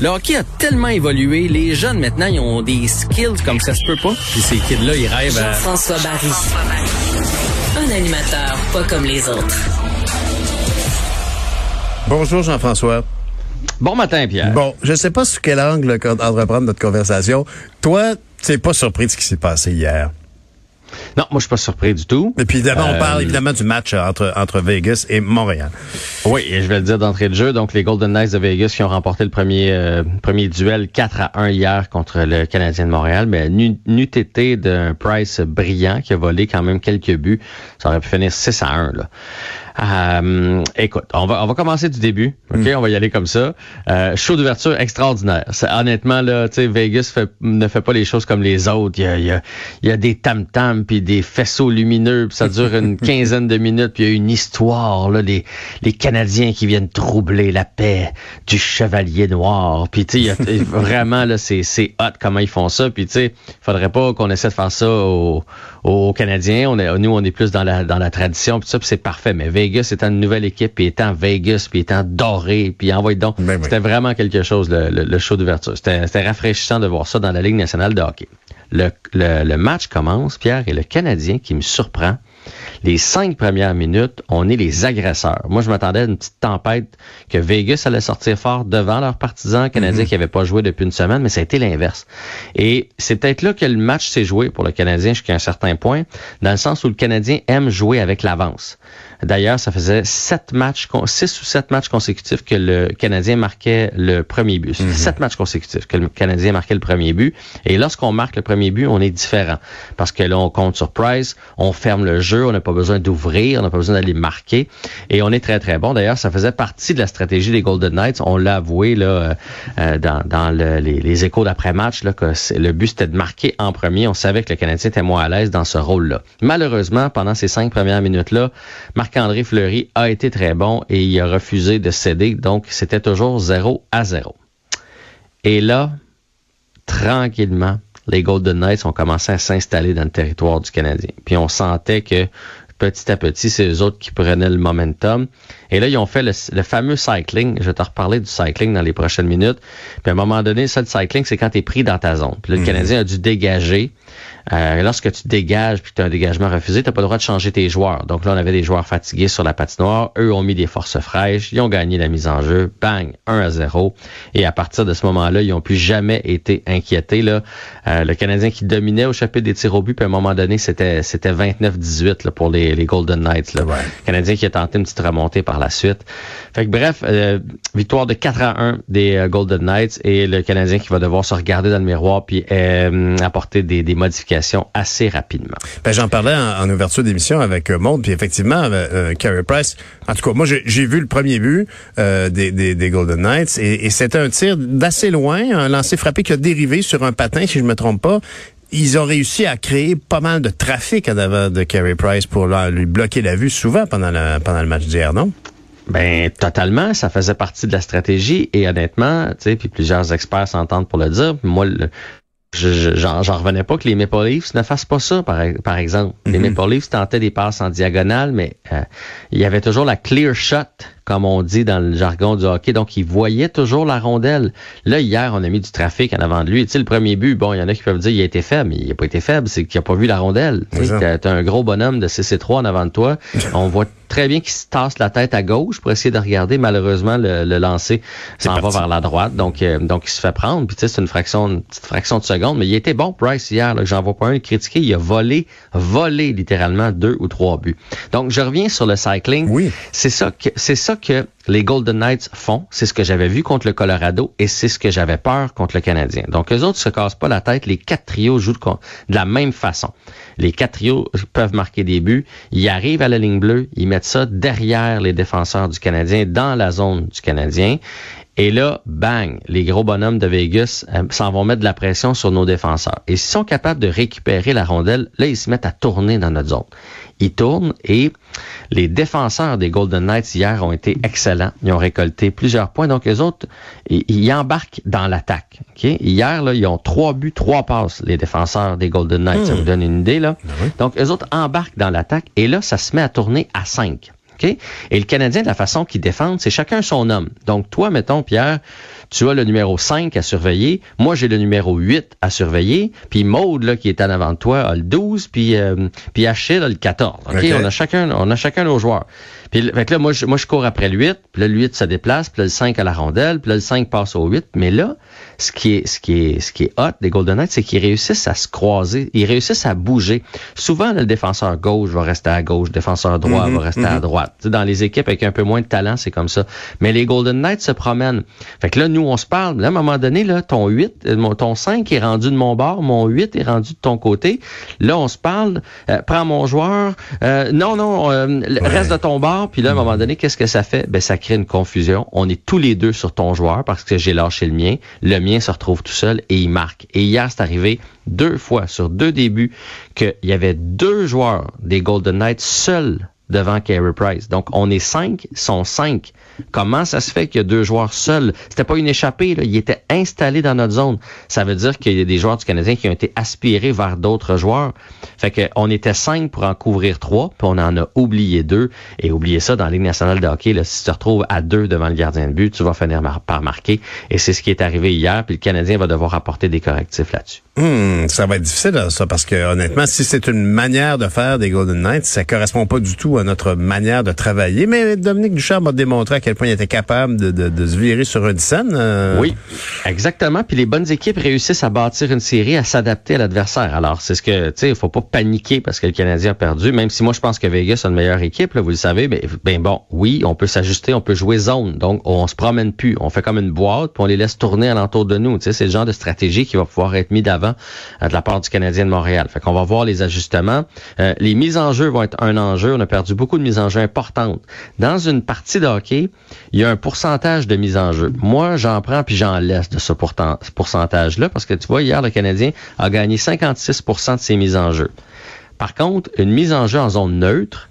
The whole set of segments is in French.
Le hockey a tellement évolué, les jeunes maintenant, ils ont des skills comme ça se peut pas. Puis ces kids-là, ils rêvent à... Jean-François Barry. Un animateur pas comme les autres. Bonjour Jean-François. Bon matin, Pierre. Bon, je sais pas sur quel angle entreprendre notre conversation. Toi, t'es pas surpris de ce qui s'est passé hier? Non, moi je suis pas surpris du tout. Et puis évidemment, on parle Euh, évidemment du match entre entre Vegas et Montréal. Oui, et je vais le dire d'entrée de jeu. Donc les Golden Knights de Vegas qui ont remporté le premier euh, premier duel 4 à 1 hier contre le Canadien de Montréal, mais n'eût été d'un Price brillant qui a volé quand même quelques buts, ça aurait pu finir 6 à 1 là. Euh, écoute, on va on va commencer du début, ok, on va y aller comme ça. Euh, show d'ouverture extraordinaire. C'est- honnêtement là, tu sais, Vegas fait- ne fait pas les choses comme les autres. Il y a, il y a, il y a des tam tams puis des faisceaux lumineux, puis ça dure une quinzaine de minutes, puis il y a une histoire là, les les Canadiens qui viennent troubler la paix du chevalier noir. Puis tu sais, vraiment là, c'est c'est hot comment ils font ça. Puis tu sais, faudrait pas qu'on essaie de faire ça aux, aux Canadiens. On est, nous, on est plus dans la dans la tradition, puis ça, puis c'est parfait. Mais Vegas étant une nouvelle équipe, puis étant Vegas, puis étant doré, puis envoie donc. Ben oui. C'était vraiment quelque chose le, le- le show d'ouverture. C'était rafraîchissant de voir ça dans la Ligue nationale de hockey. Le, le, le match commence, Pierre, et le Canadien qui me surprend. Les cinq premières minutes, on est les agresseurs. Moi, je m'attendais à une petite tempête que Vegas allait sortir fort devant leurs partisans canadiens qui n'avaient pas joué depuis une semaine, mais ça a été l'inverse. Et c'est peut-être là que le match s'est joué pour le Canadien jusqu'à un certain point, dans le sens où le Canadien aime jouer avec l'avance. D'ailleurs, ça faisait sept matchs, six ou sept matchs consécutifs que le Canadien marquait le premier but. Sept matchs consécutifs que le Canadien marquait le premier but. Et lorsqu'on marque le premier but, on est différent. Parce que là, on compte sur Price, on ferme le jeu, on n'a pas besoin d'ouvrir, on n'a pas besoin d'aller marquer. Et on est très, très bon. D'ailleurs, ça faisait partie de la stratégie des Golden Knights. On l'a avoué là, euh, euh, dans, dans le- les, les échos d'après-match, que le but, c'était de marquer en premier. On savait que le Canadien était moins à l'aise dans ce rôle-là. Malheureusement, pendant ces cinq premières minutes-là, Marc-André Fleury a été très bon et il a refusé de céder. Donc, c'était toujours 0 à 0. Et là, tranquillement, les Golden Knights ont commencé à s'installer dans le territoire du Canadien. Puis on sentait que petit à petit, c'est eux autres qui prenaient le momentum. Et là, ils ont fait le, le fameux cycling. Je vais te reparler du cycling dans les prochaines minutes. Puis à un moment donné, ça, le cycling, c'est quand tu es pris dans ta zone. Puis là, le Canadien a dû dégager. Euh, lorsque tu dégages puis que tu as un dégagement refusé, tu n'as pas le droit de changer tes joueurs. Donc là, on avait des joueurs fatigués sur la patinoire. Eux ont mis des forces fraîches. Ils ont gagné la mise en jeu. Bang, 1 à 0. Et à partir de ce moment-là, ils n'ont plus jamais été inquiétés. Là. Euh, le Canadien qui dominait au chapitre des tirs au but, puis à un moment donné, c'était c'était 29-18 là, pour les, les Golden Knights. Là. Ouais. Le Canadien qui a tenté une petite remontée par la suite. Fait que bref, euh, victoire de 4 à 1 des euh, Golden Knights et le Canadien qui va devoir se regarder dans le miroir puis euh, apporter des, des modifications assez rapidement. Ben, j'en parlais en, en ouverture d'émission avec euh, Monde, puis effectivement, euh, euh, Carey Price. En tout cas, moi, j'ai vu le premier but euh, des, des, des Golden Knights, et, et c'était un tir d'assez loin, un lancer frappé qui a dérivé sur un patin, si je me trompe pas. Ils ont réussi à créer pas mal de trafic en avant de Carey Price pour lui bloquer la vue souvent pendant, la, pendant le match d'hier, non? Ben totalement, ça faisait partie de la stratégie et honnêtement, tu sais, puis plusieurs experts s'entendent pour le dire. Moi, le- je- je- j'en revenais pas que les Maple Leafs ne fassent pas ça, par, par exemple. Les Maple Leafs tentaient des passes en diagonale, mais euh, il y avait toujours la clear shot, comme on dit dans le jargon du hockey. Donc, ils voyaient toujours la rondelle. Là, hier, on a mis du trafic en avant de lui. Tu sais, le premier but, bon, il y en a qui peuvent dire il a été faible, mais il n'a pas été faible, c'est qu'il n'a pas vu la rondelle. Tu un gros bonhomme de 6 et 3 en avant de toi. On voit très bien qu'il se tasse la tête à gauche pour essayer de regarder. Malheureusement, le, le lancer s'en va vers la droite. Donc, euh, donc il se fait prendre. Puis tu sais, c'est une fraction, une petite fraction de seconde. Mais il était bon, Price, hier. J'en vois pas un critiquer. Il a volé, volé littéralement deux ou trois buts. Donc, je reviens sur le cycling. Oui. C'est ça que c'est ça que les Golden Knights font. C'est ce que j'avais vu contre le Colorado et c'est ce que j'avais peur contre le Canadien. Donc, eux autres se cassent pas la tête. Les quatre trios jouent de la même façon. Les quatre trios peuvent marquer des buts. Ils arrivent à la ligne bleue. Ils mettent ça derrière les défenseurs du Canadien, dans la zone du Canadien. Et là, bang, les gros bonhommes de Vegas euh, s'en vont mettre de la pression sur nos défenseurs. Et s'ils sont capables de récupérer la rondelle, là, ils se mettent à tourner dans notre zone. Ils tournent et les défenseurs des Golden Knights hier ont été excellents. Ils ont récolté plusieurs points. Donc, les autres, ils, ils embarquent dans l'attaque. ok? Hier, là, ils ont trois buts, trois passes, les défenseurs des Golden Knights. Ça vous donne une idée, là. Donc, les autres embarquent dans l'attaque et là, ça se met à tourner à cinq. OK? Et le Canadien, de la façon qu'ils défendent, c'est chacun son homme. Donc, toi, mettons, Pierre, tu as le numéro 5 à surveiller. Moi, j'ai le numéro 8 à surveiller. Puis Maude, là, qui est en avant de toi, a le 12. Puis, euh, puis Achille a le 14. OK? On, a chacun, on a chacun nos joueurs. Puis fait là, moi je, moi, je cours après le 8. Puis là, le 8 se déplace. Puis là, le 5 à la rondelle. Puis là, le 5 passe au 8. Mais là, ce qui est, ce qui est, ce qui est hot des Golden Knights, c'est qu'ils réussissent à se croiser. Ils réussissent à bouger. Souvent, le défenseur gauche va rester à gauche. Le défenseur droit Mhm, va rester à droite. Tu sais, dans les équipes avec un peu moins de talent, c'est comme ça. Mais les Golden Knights se promènent. Fait que là, nous, on se parle. Là, à un moment donné, là, ton 8, euh, ton 5 est rendu de mon bord, mon 8 est rendu de ton côté. Là, on se parle. Euh, prends mon joueur. Euh, non, non, euh, reste de ton bord. Puis là, à un moment donné, qu'est-ce que ça fait? Ben, ça crée une confusion. On est tous les deux sur ton joueur parce que j'ai lâché le mien. Le mien se retrouve tout seul et il marque. Et hier, c'est arrivé deux fois sur deux débuts qu'il y avait deux joueurs des Golden Knights seuls devant Carey Price. Donc, on est cinq, sont cinq. Comment ça se fait qu'il y a deux joueurs seuls? C'était pas une échappée, là. Ils étaient installés dans notre zone. Ça veut dire qu'il y a des joueurs du Canadien qui ont été aspirés vers d'autres joueurs. Fait que on était cinq pour en couvrir trois, puis on en a oublié deux. Et oublier ça dans la nationale de hockey, là, si tu te retrouves à deux devant le gardien de but, tu vas finir par marquer. Et c'est ce qui est arrivé hier, puis le Canadien va devoir apporter des correctifs là-dessus. Hmm, ça va être difficile ça parce que honnêtement, si c'est une manière de faire des Golden Knights, ça correspond pas du tout à notre manière de travailler. Mais Dominique Ducharme a démontré à quel point il était capable de, se virer sur une scène. euh, Oui, exactement. Puis les bonnes équipes réussissent à bâtir une série, à s'adapter à l'adversaire. Alors, c'est ce que, tu sais, il faut pas paniquer parce que le Canadien a perdu, même si moi, je pense que Vegas a une meilleure équipe, là, vous le savez. Ben, ben bon, oui, on peut s'ajuster, on peut jouer zone. Donc, on se promène plus. On fait comme une boîte, puis on les laisse tourner alentour de nous. Tu sais, c'est le genre de stratégie qui va pouvoir être mis d'avant euh, de la part du Canadien de Montréal. Fait qu'on va voir les ajustements. Euh, les mises en jeu vont être un enjeu. On a perdu beaucoup de mises en jeu importantes. Dans une partie de hockey, il y a un pourcentage de mise en jeu. Moi, j'en prends puis j'en laisse de ce pourcentage-là parce que tu vois, hier, le Canadien a gagné 56% de ses mises en jeu. Par contre, une mise en jeu en zone neutre,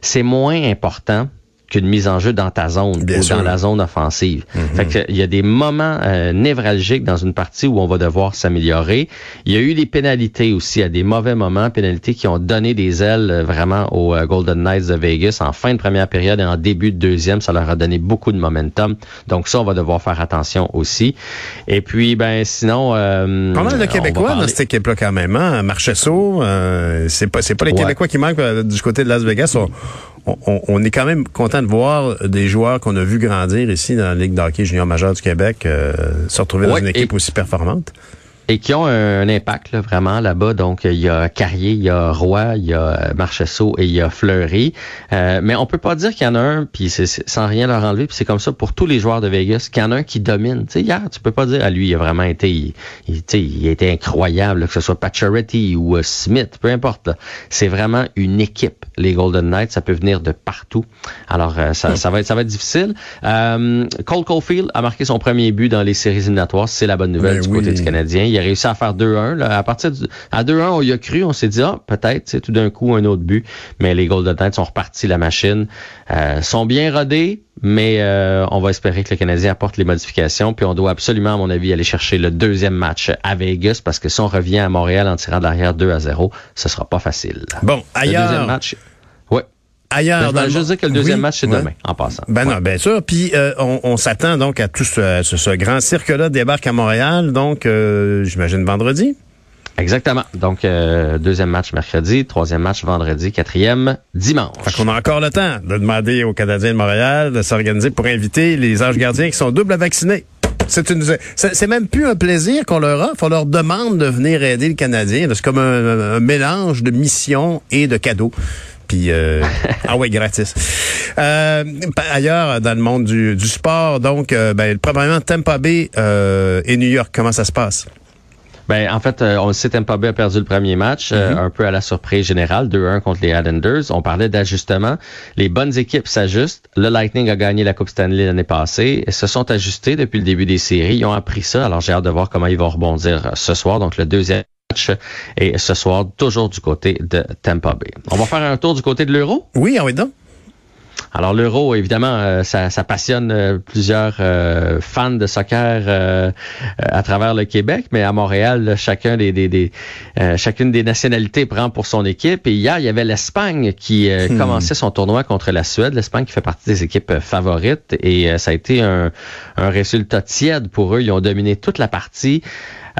c'est moins important qu'une mise en jeu dans ta zone Bien ou sûr. dans la zone offensive. Fait que, il y a des moments euh, névralgiques dans une partie où on va devoir s'améliorer. Il y a eu des pénalités aussi à des mauvais moments, pénalités qui ont donné des ailes euh, vraiment aux euh, Golden Knights de Vegas en fin de première période et en début de deuxième, ça leur a donné beaucoup de momentum. Donc ça, on va devoir faire attention aussi. Et puis, ben sinon, euh, Pas mal de Québécois dans cette équipe-là quand même. Hein? Marchesso, euh, c'est pas c'est pas les Ouais. Québécois qui manquent du côté de Las Vegas. On, on- on est quand même content de voir des joueurs qu'on a vu grandir ici dans la Ligue d'hockey junior majeur du Québec euh, se retrouver dans une équipe et- aussi performante. Et qui ont un, un impact là, vraiment là-bas. Donc, il y a Carrier, il y a Roy, il y a Marchesso et il y a Fleury. Euh, mais on peut pas dire qu'il y en a un, puis c'est sans rien leur enlever, puis c'est comme ça pour tous les joueurs de Vegas, qu'il y en a un qui domine. Tu sais, hier, tu peux pas dire à lui, il a vraiment été, il, il, il a été incroyable, là, que ce soit Pacioretty ou euh, Smith, peu importe. C'est vraiment une équipe, les Golden Knights. Ça peut venir de partout. Alors, euh, ça, ça va être, ça va être difficile. Euh, Cole Caulfield a marqué son premier but dans les séries éliminatoires. C'est la bonne nouvelle Ben du oui. côté du Canadien. Il a réussi à faire 2-1. là. À partir du, à 2-1, on y a cru. On s'est dit, ah, peut-être, c'est tout d'un coup un autre but. Mais les Golden Knights sont repartis la machine. Euh, sont bien rodés, mais euh, on va espérer que le Canadien apporte les modifications. Puis on doit absolument, à mon avis, aller chercher le deuxième match à Vegas parce que si on revient à Montréal en tirant de l'arrière 2 à 0, ce sera pas facile. Bon, Le deuxième ailleurs, match. Ailleurs Ben, je vais le dire que le deuxième Oui, match, c'est ouais. demain, en passant. Ben Ouais. non, bien sûr. Puis euh, on, on s'attend donc à tout ce, ce, ce grand cirque-là débarque à Montréal, donc euh, j'imagine vendredi. Exactement. Donc, euh, deuxième match mercredi, troisième match vendredi, quatrième dimanche. Fait qu'on a encore le temps de demander aux Canadiens de Montréal de s'organiser pour inviter les anges gardiens qui sont double vaccinés. C'est une, c'est même plus un plaisir qu'on leur offre. On leur demande de venir aider le Canadien. C'est comme un, un mélange de mission et de cadeaux. Puis, euh, ah ouais, gratis. Euh, ailleurs, dans le monde du, du sport, donc, euh, ben, probablement Tampa Bay euh, et New York, comment ça se passe? Ben, en fait, euh, on le sait, Tampa Bay a perdu le premier match, euh, un peu à la surprise générale, 2-1 contre les Islanders. On parlait d'ajustement. Les bonnes équipes s'ajustent. Le Lightning a gagné la Coupe Stanley l'année passée et se sont ajustés depuis le début des séries. Ils ont appris ça. Alors, j'ai hâte de voir comment ils vont rebondir euh, ce soir. Donc, le deuxième est ce soir, toujours du côté de Tampa Bay. On va faire un tour du côté de l'Euro? Oui, ah oui, donc. Alors l'euro, évidemment, euh, ça, ça, passionne euh, plusieurs euh, fans de soccer à travers le Québec, mais à Montréal, chacun des, des, des chacune des nationalités prend pour son équipe. Et hier, il y avait l'Espagne qui hmm. commençait son tournoi contre la Suède. L'Espagne qui fait partie des équipes favorites et ça a été un, un résultat tiède pour eux. Ils ont dominé toute la partie.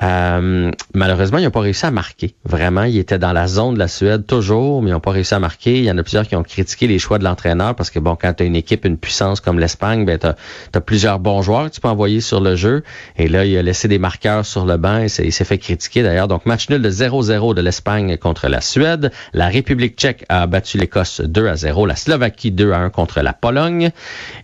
Euh, malheureusement, ils n'ont pas réussi à marquer. Vraiment, ils étaient dans la zone de la Suède toujours, mais ils n'ont pas réussi à marquer. Il y en a plusieurs qui ont critiqué les choix de l'entraîneur parce que, bon, quand tu as une équipe, une puissance comme l'Espagne, ben, tu as, plusieurs bons joueurs que tu peux envoyer sur le jeu. Et là, il a laissé des marqueurs sur le banc et il s'est fait critiquer d'ailleurs. Donc, match nul de 0-0 de l'Espagne contre la Suède. La République tchèque a battu l'Écosse 2 à 0. La Slovaquie 2 à 1 contre la Pologne.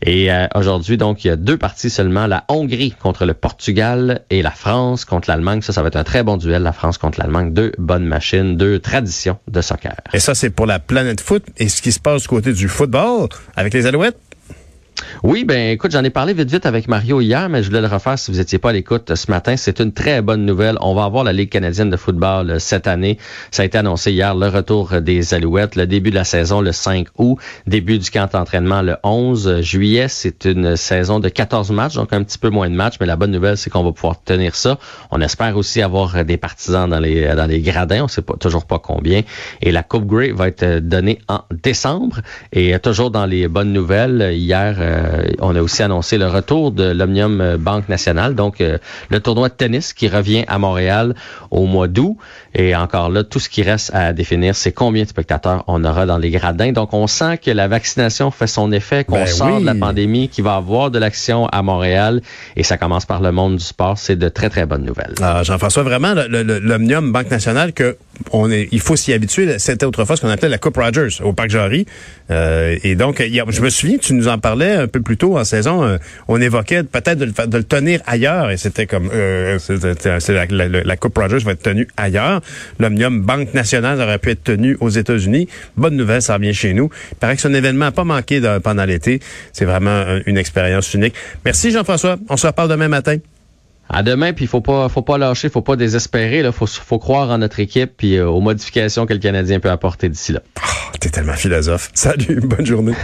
Et euh, aujourd'hui, donc, il y a deux parties seulement. La Hongrie contre le Portugal et la France contre l'Allemagne ça, ça va être un très bon duel, la France contre l'Allemagne. Deux bonnes machines, deux traditions de soccer. Et ça, c'est pour la planète foot. Et ce qui se passe du côté du football avec les Alouettes? Oui, ben écoute, j'en ai parlé vite vite avec Mario hier, mais je voulais le refaire si vous n'étiez pas à l'écoute ce matin. C'est une très bonne nouvelle. On va avoir la Ligue canadienne de football euh, cette année. Ça a été annoncé hier, le retour des Alouettes, le début de la saison le 5 août, début du camp d'entraînement le 11 juillet. C'est une saison de 14 matchs, donc un petit peu moins de matchs, mais la bonne nouvelle, c'est qu'on va pouvoir tenir ça. On espère aussi avoir des partisans dans les dans les gradins, on sait pas toujours pas combien. Et la Coupe Grey va être donnée en décembre. Et toujours dans les bonnes nouvelles, hier euh, on a aussi annoncé le retour de l'Omnium Banque Nationale, donc euh, le tournoi de tennis qui revient à Montréal au mois d'août. Et encore là, tout ce qui reste à définir, c'est combien de spectateurs on aura dans les gradins. Donc, on sent que la vaccination fait son effet, qu'on ben sort de la pandémie, qu'il va avoir de l'action à Montréal. Et ça commence par le monde du sport. C'est de très, très bonnes nouvelles. Ah, Jean-François, vraiment, l'Omnium Banque Nationale, que on est, il faut s'y habituer. C'était autrefois ce qu'on appelait la Coupe Rogers au Parc Jarry. Euh, et donc, je me souviens, tu nous en parlais un peu plus tôt en saison. Euh, on évoquait peut-être de, le tenir ailleurs. Et c'était comme, euh, la, la Coupe Rogers va être tenue ailleurs. L'Omnium Banque Nationale aurait pu être tenu aux États-Unis. Bonne nouvelle, ça revient chez nous. Il paraît que c'est un événement pas manqué pendant l'été. C'est vraiment une expérience unique. Merci Jean-François. On se reparle demain matin. À demain, puis faut pas, faut pas lâcher, faut pas désespérer. Il faut, faut croire en notre équipe puis euh, aux modifications que le Canadien peut apporter d'ici là. Oh, T'es tellement philosophe. Salut, bonne journée.